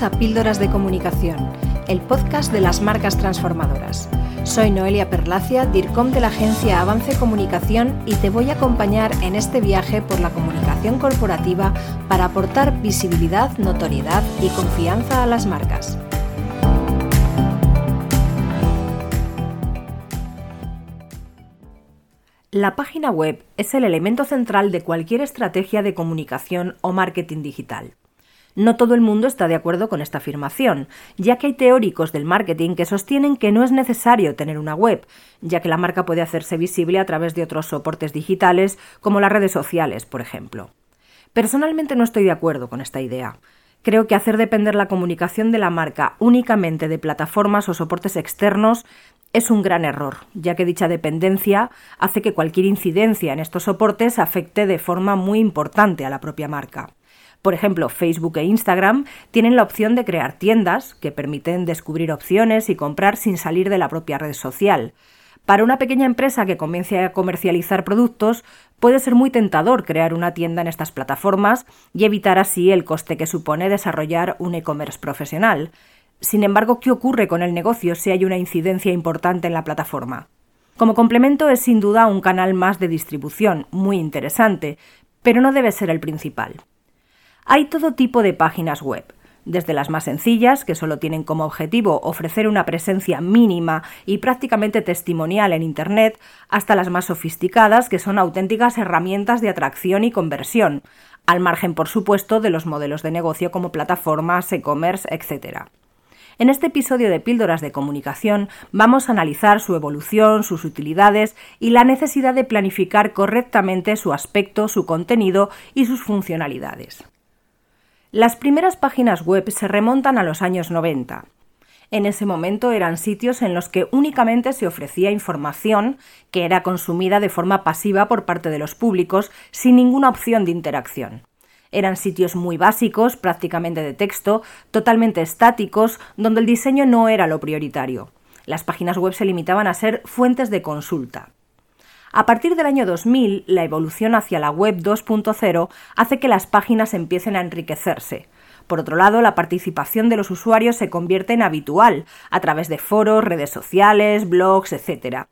A Píldoras de Comunicación, el podcast de las marcas transformadoras. Soy Noelia Perlacia, DIRCOM de la agencia Avance Comunicación y te voy a acompañar en este viaje por la comunicación corporativa para aportar visibilidad, notoriedad y confianza a las marcas. La página web es el elemento central de cualquier estrategia de comunicación o marketing digital. No todo el mundo está de acuerdo con esta afirmación, ya que hay teóricos del marketing que sostienen que no es necesario tener una web, ya que la marca puede hacerse visible a través de otros soportes digitales, como las redes sociales, por ejemplo. Personalmente no estoy de acuerdo con esta idea. Creo que hacer depender la comunicación de la marca únicamente de plataformas o soportes externos es un gran error, ya que dicha dependencia hace que cualquier incidencia en estos soportes afecte de forma muy importante a la propia marca. Por ejemplo, Facebook e Instagram tienen la opción de crear tiendas que permiten descubrir opciones y comprar sin salir de la propia red social. Para una pequeña empresa que comience a comercializar productos, puede ser muy tentador crear una tienda en estas plataformas y evitar así el coste que supone desarrollar un e-commerce profesional. Sin embargo, ¿qué ocurre con el negocio si hay una incidencia importante en la plataforma? Como complemento es sin duda un canal más de distribución, muy interesante, pero no debe ser el principal. Hay todo tipo de páginas web, desde las más sencillas, que solo tienen como objetivo ofrecer una presencia mínima y prácticamente testimonial en Internet, hasta las más sofisticadas, que son auténticas herramientas de atracción y conversión, al margen, por supuesto, de los modelos de negocio como plataformas, e-commerce, etc. En este episodio de Píldoras de Comunicación vamos a analizar su evolución, sus utilidades y la necesidad de planificar correctamente su aspecto, su contenido y sus funcionalidades. Las primeras páginas web se remontan a los años 90. En ese momento eran sitios en los que únicamente se ofrecía información que era consumida de forma pasiva por parte de los públicos sin ninguna opción de interacción. Eran sitios muy básicos, prácticamente de texto, totalmente estáticos, donde el diseño no era lo prioritario. Las páginas web se limitaban a ser fuentes de consulta. A partir del año 2000, la evolución hacia la web 2.0 hace que las páginas empiecen a enriquecerse. Por otro lado, la participación de los usuarios se convierte en habitual, a través de foros, redes sociales, blogs, etc.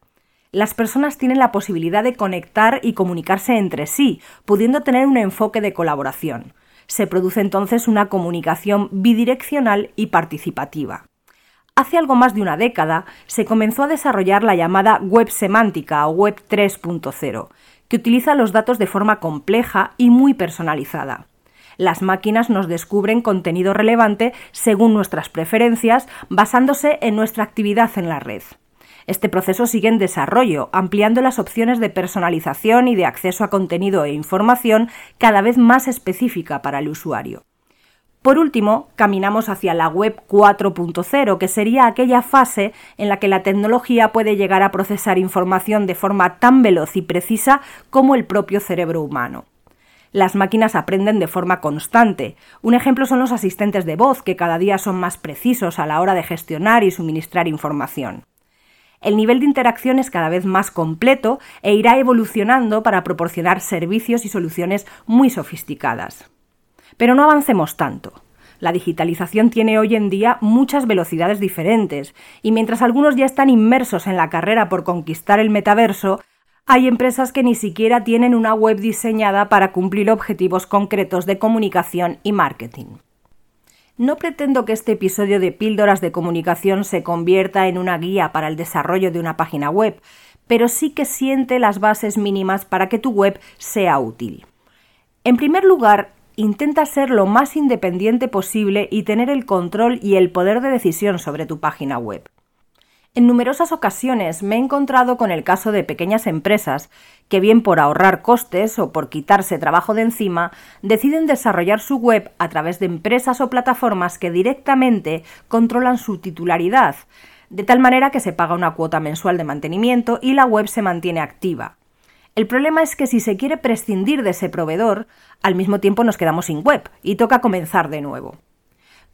Las personas tienen la posibilidad de conectar y comunicarse entre sí, pudiendo tener un enfoque de colaboración. Se produce entonces una comunicación bidireccional y participativa. Hace algo más de una década se comenzó a desarrollar la llamada web semántica o web 3.0, que utiliza los datos de forma compleja y muy personalizada. Las máquinas nos descubren contenido relevante según nuestras preferencias, basándose en nuestra actividad en la red. Este proceso sigue en desarrollo, ampliando las opciones de personalización y de acceso a contenido e información cada vez más específica para el usuario. Por último, caminamos hacia la web 4.0, que sería aquella fase en la que la tecnología puede llegar a procesar información de forma tan veloz y precisa como el propio cerebro humano. Las máquinas aprenden de forma constante. Un ejemplo son los asistentes de voz, que cada día son más precisos a la hora de gestionar y suministrar información. El nivel de interacción es cada vez más completo e irá evolucionando para proporcionar servicios y soluciones muy sofisticadas. Pero no avancemos tanto. La digitalización tiene hoy en día muchas velocidades diferentes, y mientras algunos ya están inmersos en la carrera por conquistar el metaverso, hay empresas que ni siquiera tienen una web diseñada para cumplir objetivos concretos de comunicación y marketing. No pretendo que este episodio de Píldoras de Comunicación se convierta en una guía para el desarrollo de una página web, pero sí que siente las bases mínimas para que tu web sea útil. En primer lugar, intenta ser lo más independiente posible y tener el control y el poder de decisión sobre tu página web. En numerosas ocasiones me he encontrado con el caso de pequeñas empresas que bien por ahorrar costes o por quitarse trabajo de encima, deciden desarrollar su web a través de empresas o plataformas que directamente controlan su titularidad, de tal manera que se paga una cuota mensual de mantenimiento y la web se mantiene activa. El problema es que si se quiere prescindir de ese proveedor, al mismo tiempo nos quedamos sin web y toca comenzar de nuevo.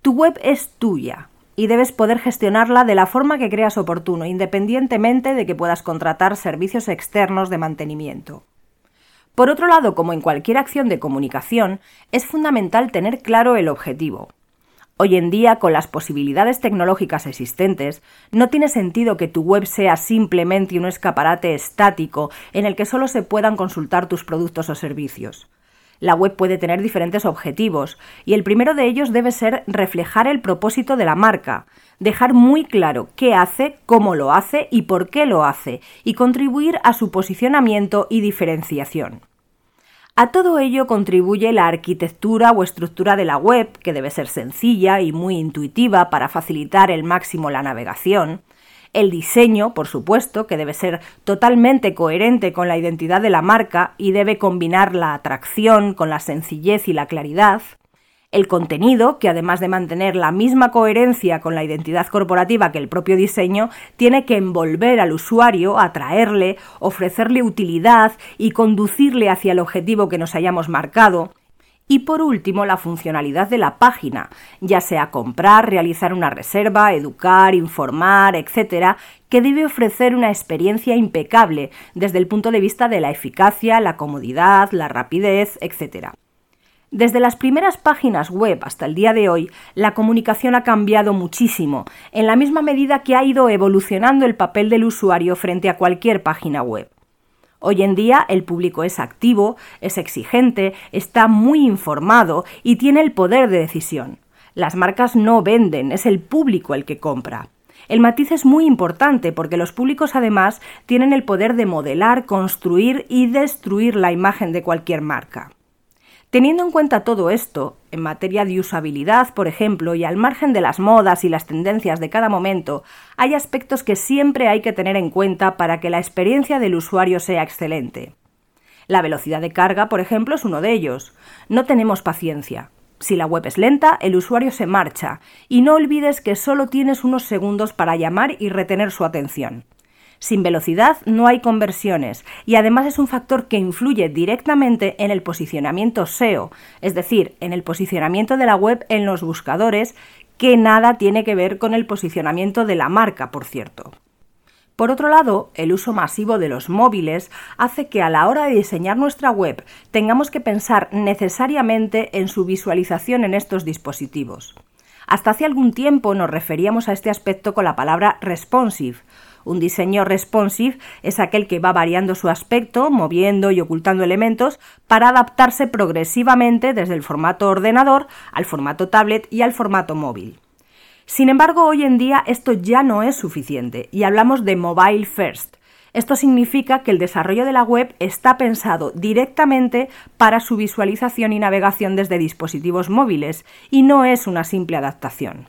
Tu web es tuya y debes poder gestionarla de la forma que creas oportuno, independientemente de que puedas contratar servicios externos de mantenimiento. Por otro lado, como en cualquier acción de comunicación, es fundamental tener claro el objetivo. Hoy en día, con las posibilidades tecnológicas existentes, no tiene sentido que tu web sea simplemente un escaparate estático en el que solo se puedan consultar tus productos o servicios. La web puede tener diferentes objetivos, y el primero de ellos debe ser reflejar el propósito de la marca, dejar muy claro qué hace, cómo lo hace y por qué lo hace, y contribuir a su posicionamiento y diferenciación. A todo ello contribuye la arquitectura o estructura de la web, que debe ser sencilla y muy intuitiva para facilitar el máximo la navegación, el diseño, por supuesto, que debe ser totalmente coherente con la identidad de la marca y debe combinar la atracción con la sencillez y la claridad, el contenido, que además de mantener la misma coherencia con la identidad corporativa que el propio diseño, tiene que envolver al usuario, atraerle, ofrecerle utilidad y conducirle hacia el objetivo que nos hayamos marcado. Y por último, la funcionalidad de la página, ya sea comprar, realizar una reserva, educar, informar, etc., que debe ofrecer una experiencia impecable desde el punto de vista de la eficacia, la comodidad, la rapidez, etc. Desde las primeras páginas web hasta el día de hoy, la comunicación ha cambiado muchísimo, en la misma medida que ha ido evolucionando el papel del usuario frente a cualquier página web. Hoy en día el público es activo, es exigente, está muy informado y tiene el poder de decisión. Las marcas no venden, es el público el que compra. El matiz es muy importante porque los públicos además tienen el poder de modelar, construir y destruir la imagen de cualquier marca. Teniendo en cuenta todo esto, en materia de usabilidad, por ejemplo, y al margen de las modas y las tendencias de cada momento, hay aspectos que siempre hay que tener en cuenta para que la experiencia del usuario sea excelente. La velocidad de carga, por ejemplo, es uno de ellos. No tenemos paciencia. Si la web es lenta, el usuario se marcha, y no olvides que solo tienes unos segundos para llamar y retener su atención. Sin velocidad no hay conversiones y además es un factor que influye directamente en el posicionamiento SEO, es decir, en el posicionamiento de la web en los buscadores, que nada tiene que ver con el posicionamiento de la marca, por cierto. Por otro lado, el uso masivo de los móviles hace que a la hora de diseñar nuestra web tengamos que pensar necesariamente en su visualización en estos dispositivos. Hasta hace algún tiempo nos referíamos a este aspecto con la palabra responsive, un diseño responsive es aquel que va variando su aspecto, moviendo y ocultando elementos para adaptarse progresivamente desde el formato ordenador al formato tablet y al formato móvil. Sin embargo, hoy en día esto ya no es suficiente y hablamos de mobile first. Esto significa que el desarrollo de la web está pensado directamente para su visualización y navegación desde dispositivos móviles y no es una simple adaptación.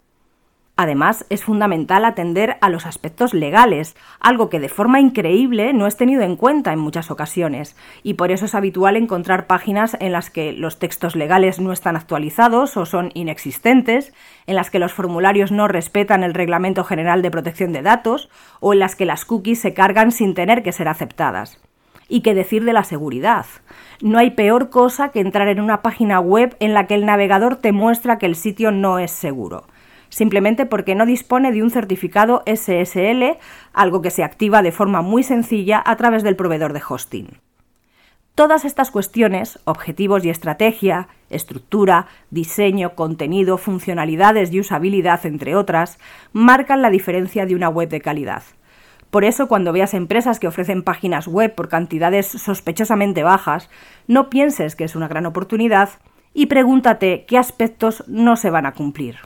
Además, es fundamental atender a los aspectos legales, algo que de forma increíble no es tenido en cuenta en muchas ocasiones, y por eso es habitual encontrar páginas en las que los textos legales no están actualizados o son inexistentes, en las que los formularios no respetan el Reglamento General de Protección de Datos o en las que las cookies se cargan sin tener que ser aceptadas. Y qué decir de la seguridad. No hay peor cosa que entrar en una página web en la que el navegador te muestra que el sitio no es seguro simplemente porque no dispone de un certificado SSL, algo que se activa de forma muy sencilla a través del proveedor de hosting. Todas estas cuestiones, objetivos y estrategia, estructura, diseño, contenido, funcionalidades y usabilidad, entre otras, marcan la diferencia de una web de calidad. Por eso, cuando veas empresas que ofrecen páginas web por cantidades sospechosamente bajas, no pienses que es una gran oportunidad y pregúntate qué aspectos no se van a cumplir.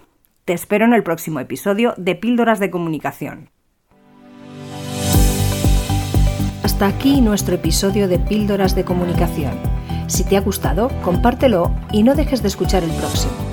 Te espero en el próximo episodio de Píldoras de Comunicación. Hasta aquí nuestro episodio de Píldoras de Comunicación. Si te ha gustado, compártelo y no dejes de escuchar el próximo.